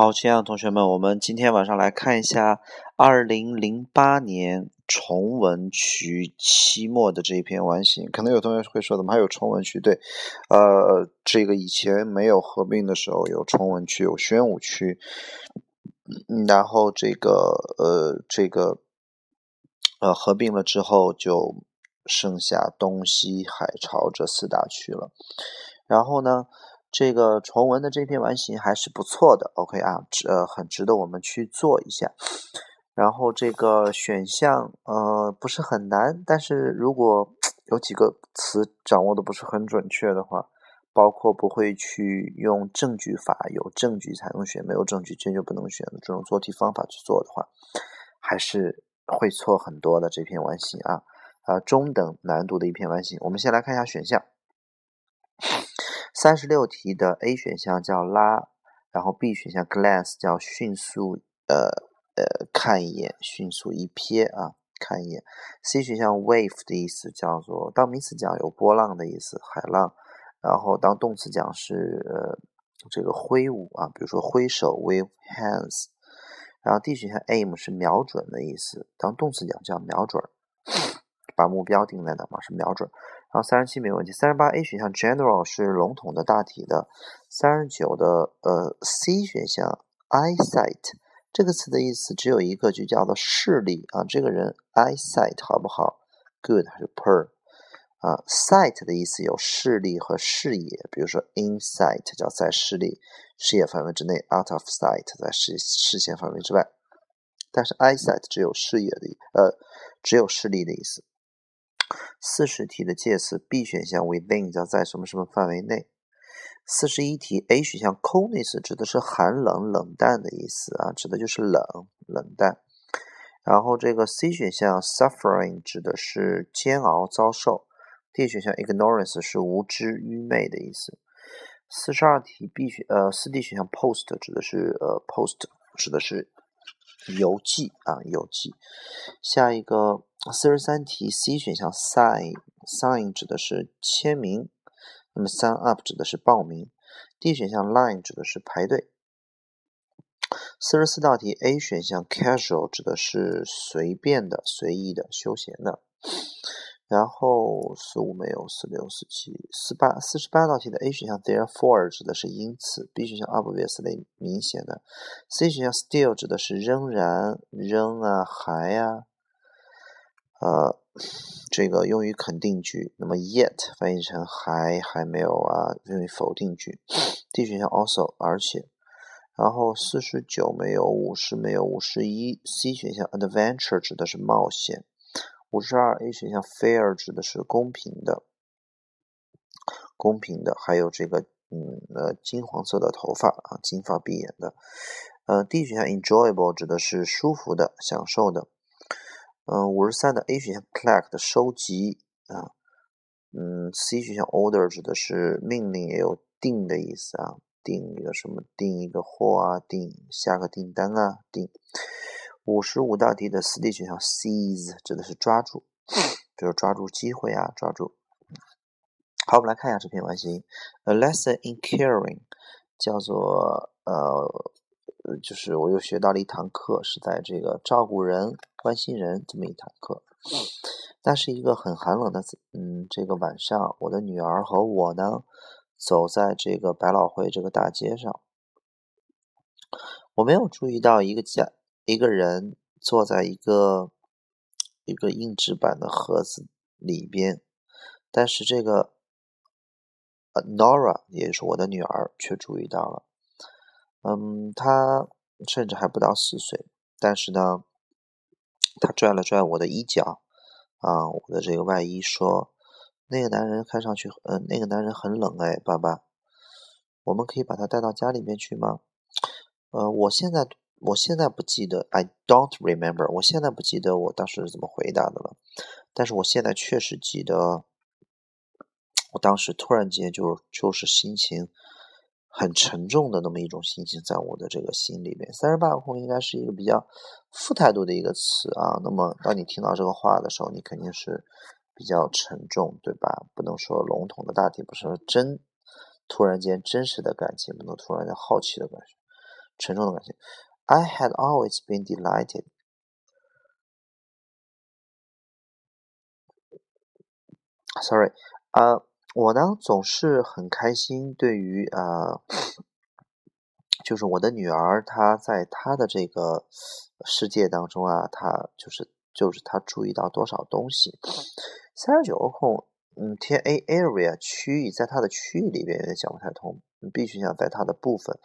好，亲爱的同学们，我们今天晚上来看一下二零零八年崇文区期末的这一篇完形。可能有同学会说，怎么还有崇文区？对，呃，这个以前没有合并的时候有崇文区，有宣武区，然后这个呃这个呃合并了之后就剩下东西海潮这四大区了。然后呢？这个重文的这篇完形还是不错的，OK 啊，值呃很值得我们去做一下。然后这个选项呃不是很难，但是如果有几个词掌握的不是很准确的话，包括不会去用证据法，有证据才能选，没有证据坚决不能选的这种做题方法去做的话，还是会错很多的这篇完形啊啊中等难度的一篇完形。我们先来看一下选项。三十六题的 A 选项叫拉，然后 B 选项 glance 叫迅速呃呃看一眼，迅速一瞥啊看一眼。C 选项 wave 的意思叫做当名词讲有波浪的意思，海浪。然后当动词讲是这个挥舞啊，比如说挥手 wave hands。然后 D 选项 aim 是瞄准的意思，当动词讲叫瞄准，把目标定在哪嘛是瞄准。然后三十七没问题，三十八 A 选项 general 是笼统的大体的，三十九的呃 C 选项 eyesight 这个词的意思只有一个，就叫做视力啊，这个人 eyesight 好不好？Good 还是 poor？啊，sight 的意思有视力和视野，比如说 insight 叫在视力视野范围之内，out of sight 在视视线范围之外，但是 eyesight 只有视野的呃只有视力的意思。四十题的介词 B 选项 within 叫在什么什么范围内。四十一题 A 选项 coldness 指的是寒冷、冷淡的意思啊，指的就是冷、冷淡。然后这个 C 选项 suffering 指的是煎熬、遭受。D 选项 ignorance 是无知、愚昧的意思。四十二题 B 选呃四 D 选项 post 指的是呃 post 指的是邮寄啊邮寄。下一个。四十三题，C 选项 sign，sign 指的是签名，那么 sign up 指的是报名，D 选项 line 指的是排队。四十四道题，A 选项 casual 指的是随便的、随意的、休闲的。然后四五没有，四六、四七、四八，四十八道题的 A 选项 therefore 指的是因此，B 选项 obviously 明显的，C 选项 still 指的是仍然、仍啊、还啊。呃，这个用于肯定句，那么 yet 翻译成还还没有啊，用于否定句。D 选项 also 而且，然后四十九没有，五十没有，五十一 C 选项 adventure 指的是冒险，五十二 A 选项 fair 指的是公平的，公平的，还有这个嗯呃金黄色的头发啊，金发碧眼的。呃，D 选项 enjoyable 指的是舒服的，享受的。嗯，五十三的 A 选项 collect 收集啊，嗯，C 选项 order 指的是命令，也有订的意思啊，订一个什么，订一个货啊，订下个订单啊，订。五十五道题的四 D 选项 seize 指的是抓住，比 如抓住机会啊，抓住。好，我们来看一下这篇完形，A lesson in caring 叫做呃。呃，就是我又学到了一堂课，是在这个照顾人、关心人这么一堂课。那是一个很寒冷的，嗯，这个晚上，我的女儿和我呢，走在这个百老汇这个大街上，我没有注意到一个家一个人坐在一个一个硬纸板的盒子里边，但是这个 Nora，也就是我的女儿，却注意到了。嗯，他甚至还不到四岁，但是呢，他拽了拽我的衣角，啊，我的这个外衣，说：“那个男人看上去，嗯，那个男人很冷哎，爸爸，我们可以把他带到家里面去吗？”呃，我现在我现在不记得，I don't remember，我现在不记得我当时是怎么回答的了，但是我现在确实记得，我当时突然间就就是心情。很沉重的那么一种心情在我的这个心里面。三十八个空应该是一个比较负态度的一个词啊。那么当你听到这个话的时候，你肯定是比较沉重，对吧？不能说笼统的大体，不是说真突然间真实的感情，不能突然间好奇的感觉。沉重的感情。I had always been delighted. Sorry，呃，我呢总是很开心，对于呃，就是我的女儿，她在她的这个世界当中啊，她就是就是她注意到多少东西。三十九个空，嗯，填 A area 区域，在它的区域里边也讲不太通。B 选项在它的部分，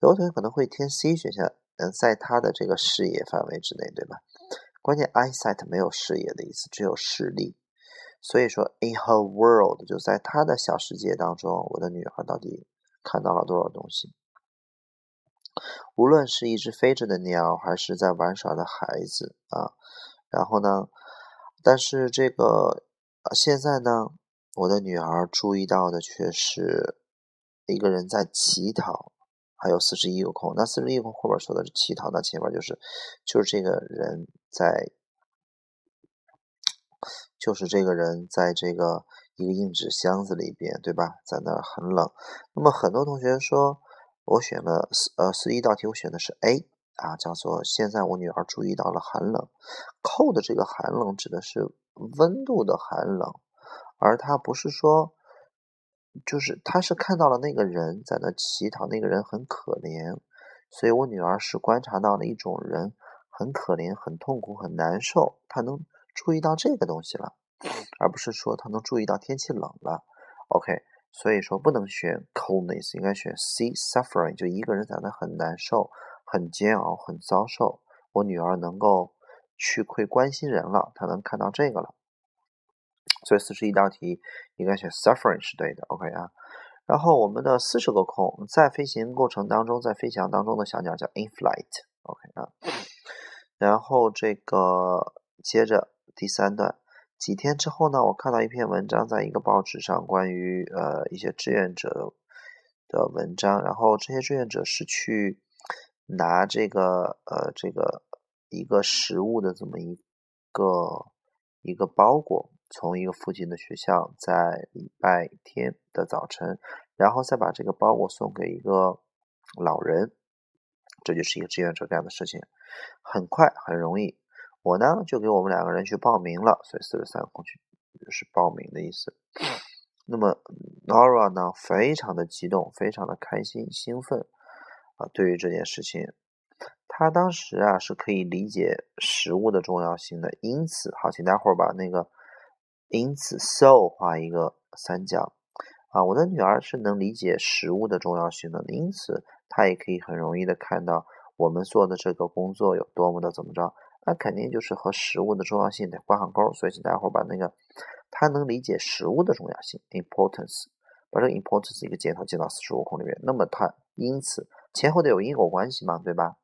有的同学可能会填 C 选项，嗯，在它的这个视野范围之内，对吧？关键 eyesight 没有视野的意思，只有视力。所以说，in her world 就在她的小世界当中，我的女儿到底看到了多少东西？无论是一只飞着的鸟，还是在玩耍的孩子啊，然后呢，但是这个。现在呢，我的女儿注意到的却是一个人在乞讨，还有四十一个空。那四十一个空后边说的是乞讨，那前面就是就是这个人在，就是这个人在这个一个硬纸箱子里边，对吧？在那儿很冷。那么很多同学说，我选了四呃四一道题，我选的是 A 啊，叫做现在我女儿注意到了寒冷。扣的这个寒冷指的是。温度的寒冷，而他不是说，就是他是看到了那个人在那乞讨，那个人很可怜，所以我女儿是观察到了一种人很可怜、很痛苦、很难受，她能注意到这个东西了，而不是说他能注意到天气冷了。OK，所以说不能选 coldness，应该选 C suffering，就一个人在那很难受、很煎熬、很遭受，我女儿能够。去会关心人了，她能看到这个了，所以四十一道题应该选 suffering 是对的，OK 啊。然后我们的四十个空，在飞行过程当中，在飞翔当中的小鸟叫 in flight，OK 啊。然后这个接着第三段，几天之后呢，我看到一篇文章，在一个报纸上，关于呃一些志愿者的文章，然后这些志愿者是去拿这个呃这个。一个食物的这么一个一个包裹，从一个附近的学校，在礼拜天的早晨，然后再把这个包裹送给一个老人，这就是一个志愿者干的事情，很快很容易。我呢就给我们两个人去报名了，所以四十三空去就是报名的意思。那么 Nora 呢非常的激动，非常的开心兴奋啊，对于这件事情。他当时啊是可以理解食物的重要性的，因此，好，请待会儿把那个因此 so 画一个三角啊。我的女儿是能理解食物的重要性的，因此她也可以很容易的看到我们做的这个工作有多么的怎么着，那肯定就是和食物的重要性得挂上钩。所以，请待会儿把那个他能理解食物的重要性 importance，把这个 importance 一个箭头接到四十五空里面，那么它因此前后得有因果关系嘛，对吧？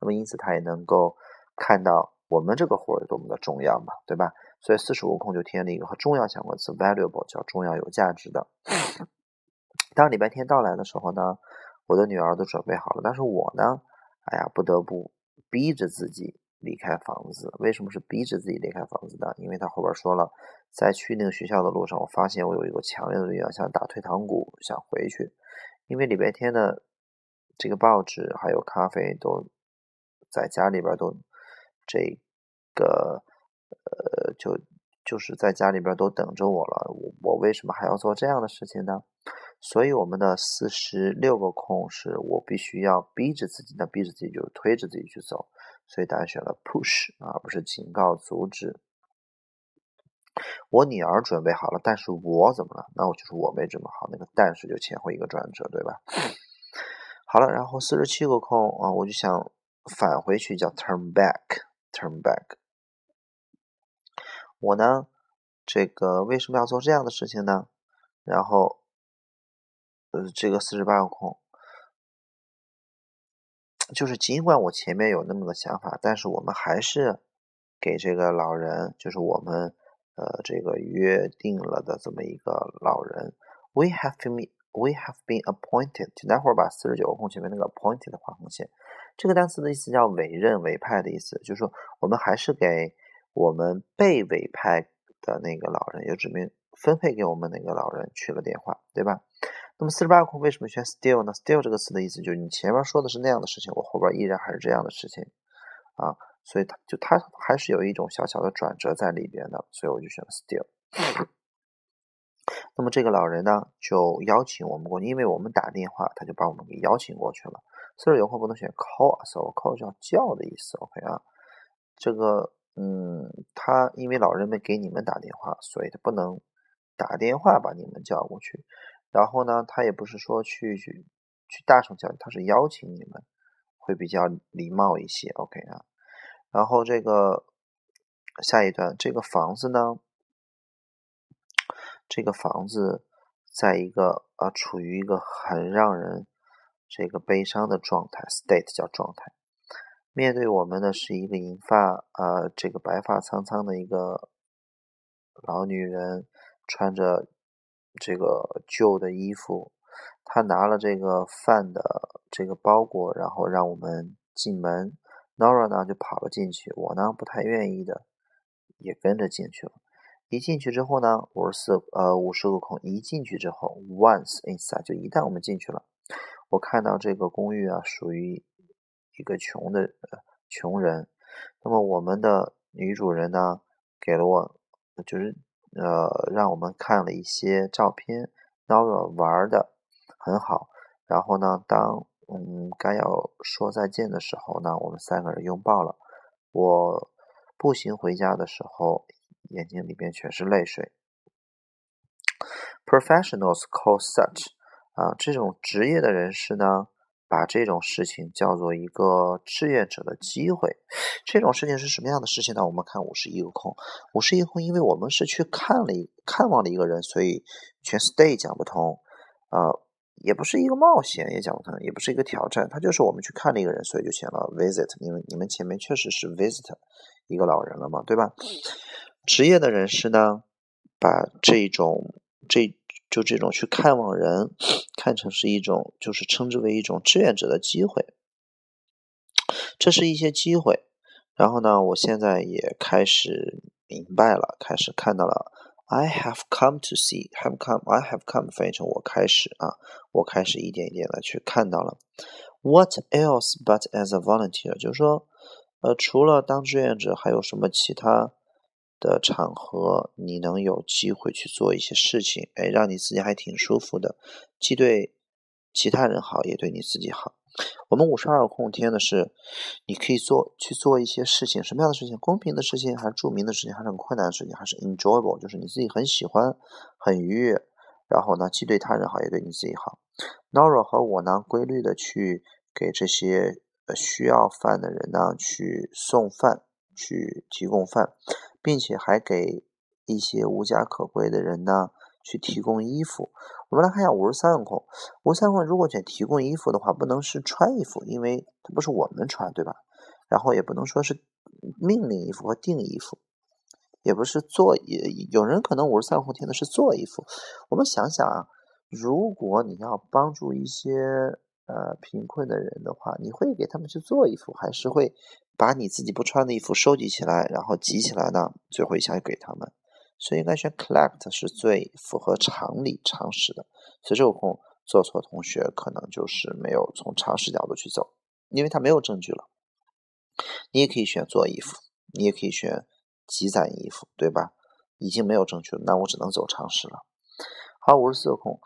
那么因此，他也能够看到我们这个活有多么的重要嘛，对吧？所以四十五空就填了一个和重要相关词，valuable，叫重要、有价值的。当礼拜天到来的时候呢，我的女儿都准备好了，但是我呢，哎呀，不得不逼着自己离开房子。为什么是逼着自己离开房子呢？因为他后边说了，在去那个学校的路上，我发现我有一个强烈的欲望，想打退堂鼓，想回去。因为礼拜天的这个报纸还有咖啡都。在家里边都这个呃，就就是在家里边都等着我了。我我为什么还要做这样的事情呢？所以我们的四十六个空是我必须要逼着自己，那逼着自己就是推着自己去走。所以答案选了 push，而不是警告、阻止。我女儿准备好了，但是我怎么了？那我就是我没准备好。那个但是就前后一个转折，对吧？好了，然后四十七个空啊，我就想。返回去叫 turn back，turn back。我呢，这个为什么要做这样的事情呢？然后，呃，这个四十八个空，就是尽管我前面有那么个想法，但是我们还是给这个老人，就是我们呃这个约定了的这么一个老人，we have been we have been appointed。请待会儿把四十九个空前面那个 appointed 画红线。这个单词的意思叫委任、委派的意思，就是说我们还是给我们被委派的那个老人，也指明分配给我们那个老人去了电话，对吧？那么四十八个空为什么选 still 呢？still 这个词的意思就是你前面说的是那样的事情，我后边依然还是这样的事情啊，所以它就它还是有一种小小的转折在里边的，所以我就选了 still。那么这个老人呢，就邀请我们过去，因为我们打电话，他就把我们给邀请过去了。所以有空不能选 call，so call 叫叫的意思，OK 啊？这个，嗯，他因为老人们给你们打电话，所以他不能打电话把你们叫过去。然后呢，他也不是说去去去大声叫，他是邀请你们，会比较礼貌一些，OK 啊？然后这个下一段，这个房子呢？这个房子在一个呃处于一个很让人这个悲伤的状态，state 叫状态。面对我们的是一个银发呃这个白发苍苍的一个老女人，穿着这个旧的衣服。他拿了这个饭的这个包裹，然后让我们进门。Nora 呢就跑了进去，我呢不太愿意的也跟着进去了。一进去之后呢，五十四呃五十个孔。一进去之后，once inside 就一旦我们进去了，我看到这个公寓啊属于一个穷的穷人。那么我们的女主人呢给了我就是呃让我们看了一些照片，Nora 玩的很好。然后呢，当嗯该要说再见的时候呢，我们三个人拥抱了。我步行回家的时候。眼睛里边全是泪水。Professionals call such 啊，这种职业的人士呢，把这种事情叫做一个志愿者的机会。这种事情是什么样的事情呢？我们看五十一个空，五十一个空，因为我们是去看了一看望了一个人，所以全 stay 讲不通。呃，也不是一个冒险，也讲不通，也不是一个挑战，他就是我们去看了一个人，所以就选了 visit。因为你们前面确实是 visit 一个老人了嘛，对吧？职业的人士呢，把这种这就这种去看望人看成是一种，就是称之为一种志愿者的机会。这是一些机会。然后呢，我现在也开始明白了，开始看到了。I have come to see, have come, I have come 翻译成我开始啊，我开始一点一点的去看到了。What else but as a volunteer？就是说，呃，除了当志愿者，还有什么其他？的场合，你能有机会去做一些事情，哎，让你自己还挺舒服的，既对其他人好，也对你自己好。我们五十二空天呢是，你可以做去做一些事情，什么样的事情？公平的事情，还是著名的事情，还是很困难的事情，还是 enjoyable，就是你自己很喜欢、很愉悦，然后呢，既对他人好，也对你自己好。Nora 和我呢，规律的去给这些需要饭的人呢，去送饭，去提供饭。并且还给一些无家可归的人呢去提供衣服。我们来看一下五十三个空，五十三个空如果选提供衣服的话，不能是穿衣服，因为它不是我们穿，对吧？然后也不能说是命令衣服和订衣服，也不是做。也有人可能五十三空填的是做衣服。我们想想啊，如果你要帮助一些呃贫困的人的话，你会给他们去做衣服，还是会？把你自己不穿的衣服收集起来，然后集起来呢，最后一项给他们。所以应该选 collect 是最符合常理常识的。所以这个空做错同学可能就是没有从常识角度去走，因为他没有证据了。你也可以选做衣服，你也可以选积攒衣服，对吧？已经没有证据了，那我只能走常识了。好，五十四个空。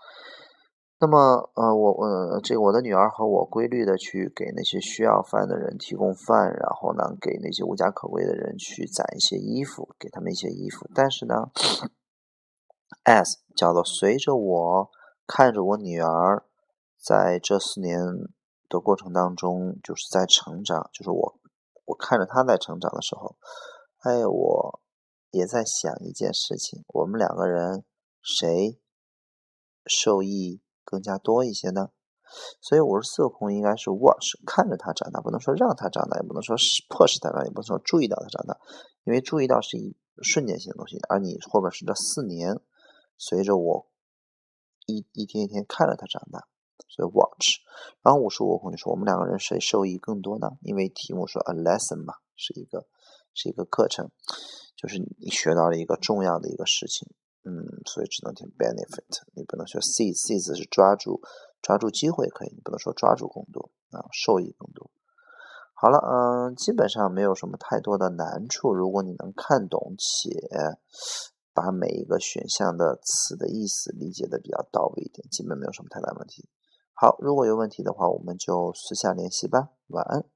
那么，呃，我，呃，这个我的女儿和我规律的去给那些需要饭的人提供饭，然后呢，给那些无家可归的人去攒一些衣服，给他们一些衣服。但是呢，S 叫做随着我看着我女儿在这四年的过程当中，就是在成长，就是我我看着她在成长的时候，哎，我也在想一件事情：我们两个人谁受益？更加多一些呢，所以五十四个空应该是 watch 看着他长大，不能说让他长大，也不能说是迫使他长大，也不能说注意到他长大，因为注意到是一瞬间性的东西，而你后边是这四年，随着我一一天一天看着他长大，所以 watch。然后五十五个空就说我们两个人谁受益更多呢？因为题目说 a lesson 嘛，是一个是一个课程，就是你学到了一个重要的一个事情。嗯，所以只能填 benefit。你不能说 seize，seize 是抓住，抓住机会可以，你不能说抓住更多啊，受益更多。好了，嗯，基本上没有什么太多的难处。如果你能看懂且把每一个选项的词的意思理解的比较到位一点，基本没有什么太大问题。好，如果有问题的话，我们就私下联系吧。晚安。